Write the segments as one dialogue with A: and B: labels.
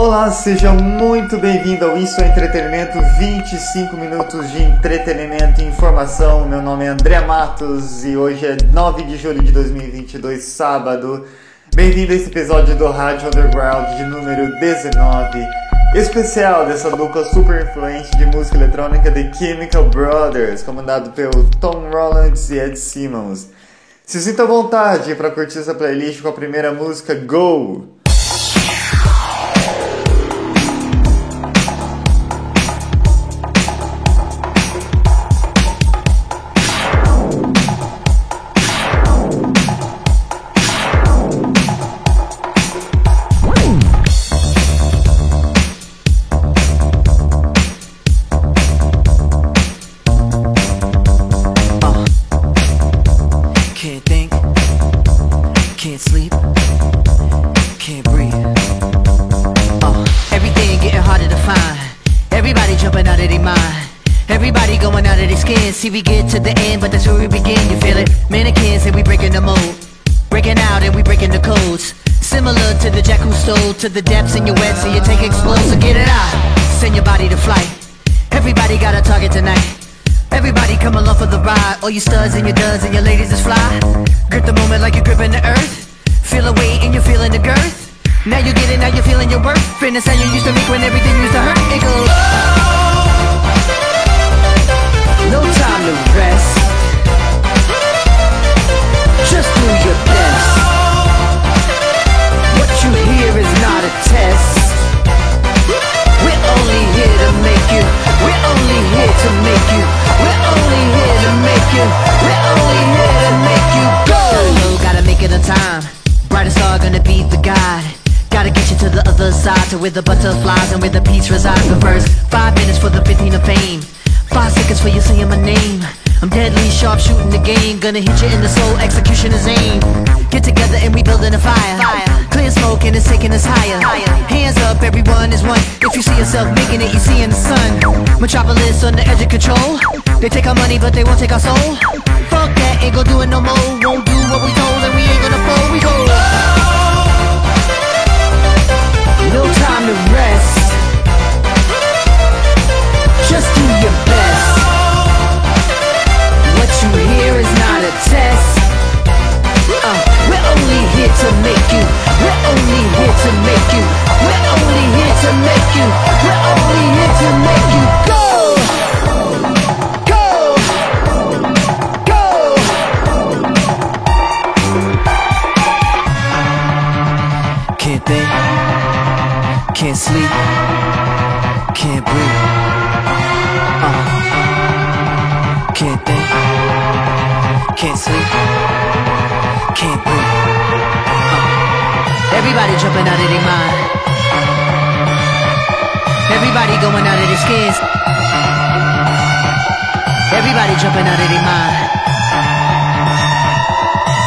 A: Olá, seja muito bem-vindo ao Isso é Entretenimento, 25 minutos de entretenimento e informação. Meu nome é André Matos e hoje é 9 de julho de 2022, sábado. Bem-vindo a esse episódio do Rádio Underground de número 19, especial dessa dupla super influente de música eletrônica The Chemical Brothers, comandado pelo Tom Rollins e Ed Simmons. Se sinta à vontade para curtir essa playlist com a primeira música Go!
B: To the depths in your wet, so you take explode, so get it out. Send your body to flight. Everybody got a target tonight. Everybody come along for the ride. All you studs and your duds and your ladies is fly. Grip the moment like you're gripping the earth. Feel a weight and you're feeling the girth. Now you get it, now you're feeling your worth. Fitness how you used to make when everything used to hurt. It goes. Where the butterflies and where the peace resides The first five minutes for the 15 of fame. Five seconds for you saying my name. I'm deadly sharp shooting the game. Gonna hit you in the soul, execution is aim. Get together and we building a fire. Clear smoke and it's taking us higher. higher Hands up, everyone is one. If you see yourself making it, you see in the sun. Metropolis on the edge of control. They take our money but they won't take our soul. Fuck that, ain't gon' do it no more. Won't to make you. We're only here to make you. We're only here to make you. Go! Go! Go! Can't think. Can't sleep Everybody jumping out of their mind. Everybody going out of their skins. Everybody jumping out of their mind.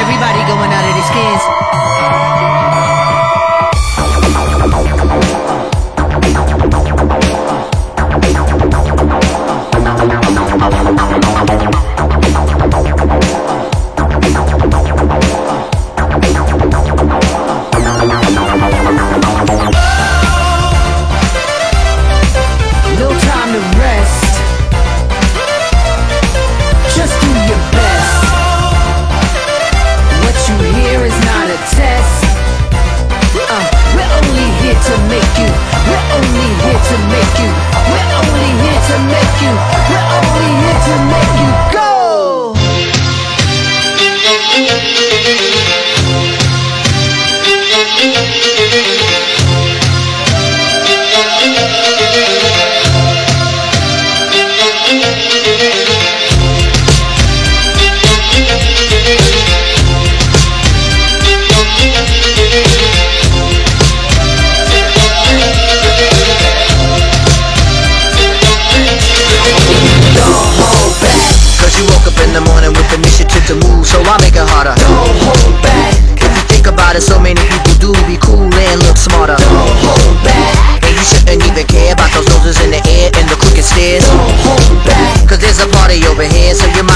B: Everybody going out of their skins. Come to the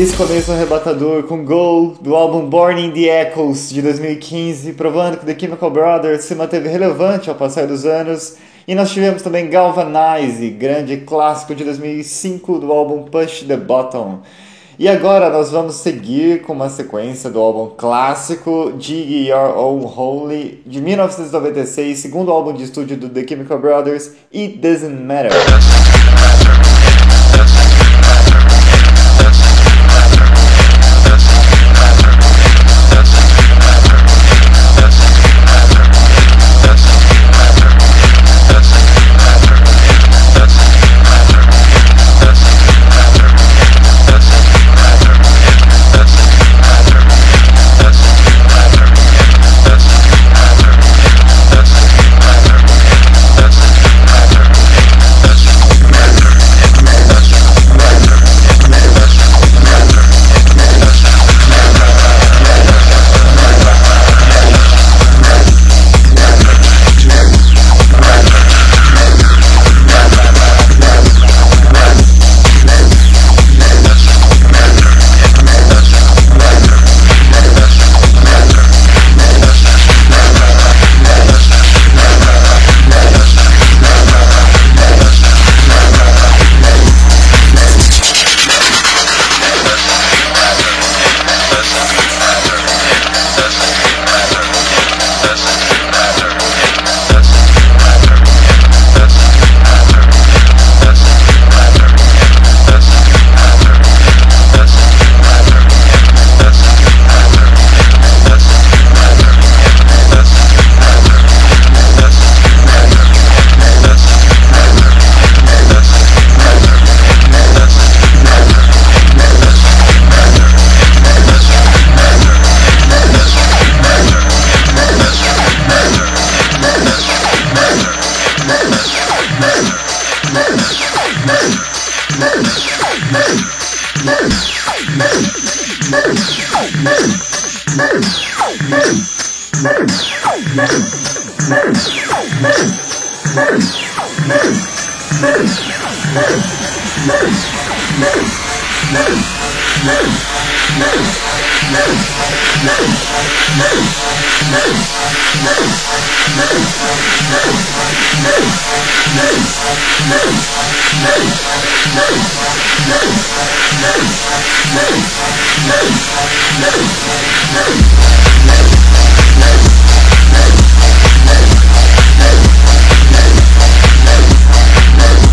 A: Esse começo arrebatador com Go do álbum Born in the Echoes de 2015, provando que The Chemical Brothers se manteve relevante ao passar dos anos. E nós tivemos também Galvanize, grande clássico de 2005 do álbum Push the Button. E agora nós vamos seguir com uma sequência do álbum clássico Dig Your Own Holy de 1996, segundo álbum de estúdio do The Chemical Brothers, It Doesn't Matter. Let's go. Let's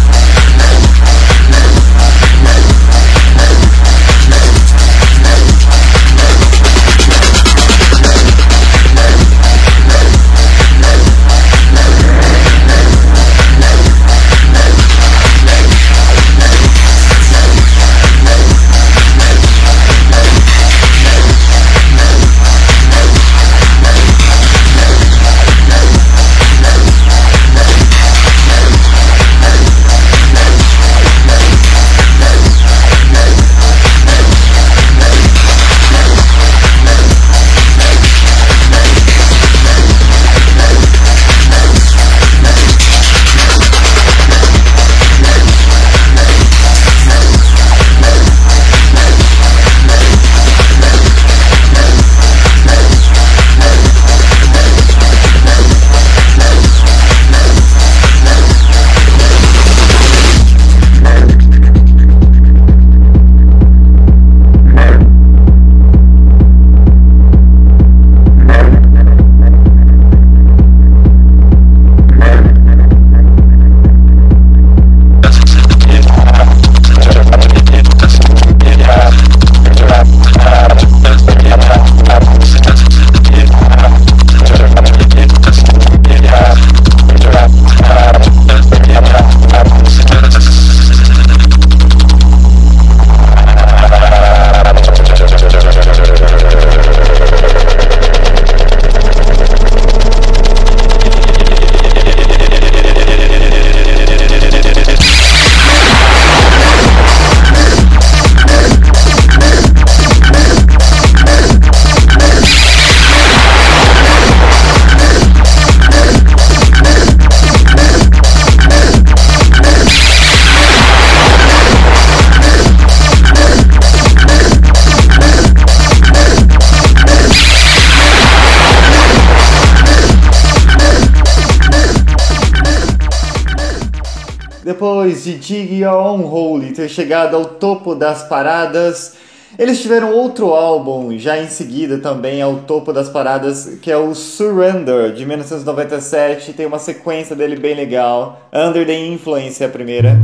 A: Depois de Dig On Holy ter chegado ao topo das paradas, eles tiveram outro álbum já em seguida também ao topo das paradas, que é o Surrender, de 1997. Tem uma sequência dele bem legal. Under the Influence é a primeira.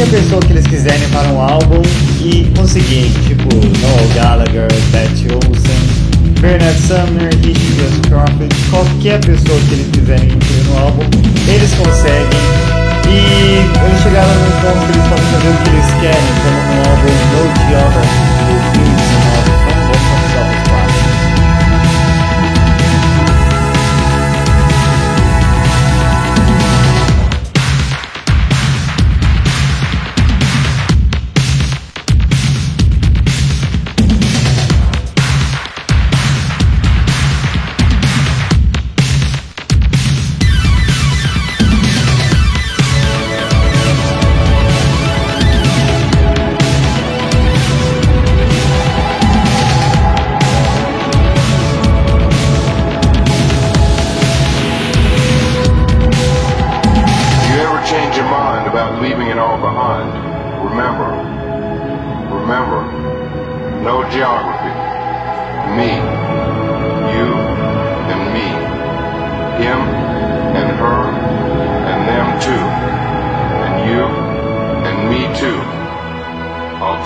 A: qualquer pessoa que eles quiserem para um álbum e conseguirem, tipo Noel Gallagher, Betty Olsen, Bernard Sumner, Hitchcock Crawford, qualquer pessoa que eles quiserem incluir no álbum, eles conseguem. E eles chegaram no ponto que eles podem fazer o que eles querem, como no álbum No Geography.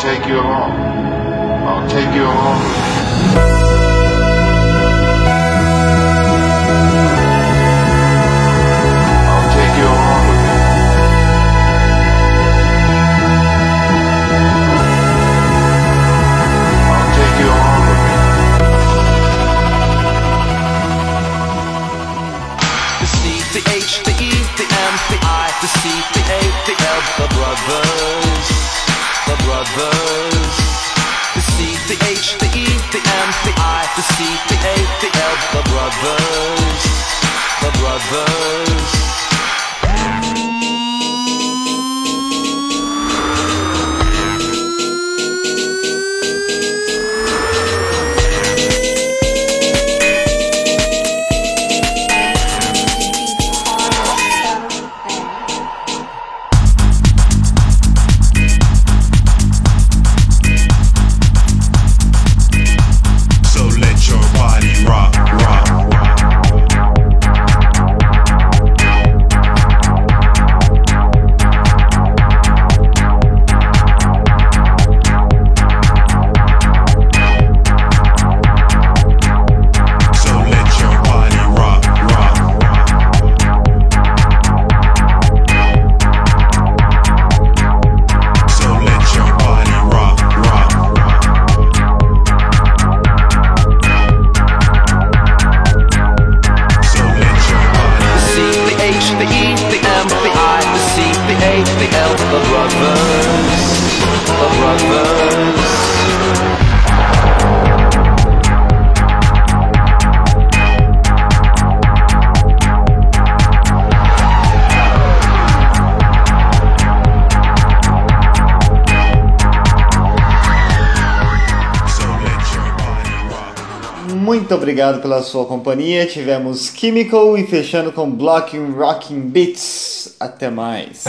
C: take you along. I'll take you along.
A: obrigado pela sua companhia. Tivemos Chemical e fechando com Blocking Rocking Beats. Até mais.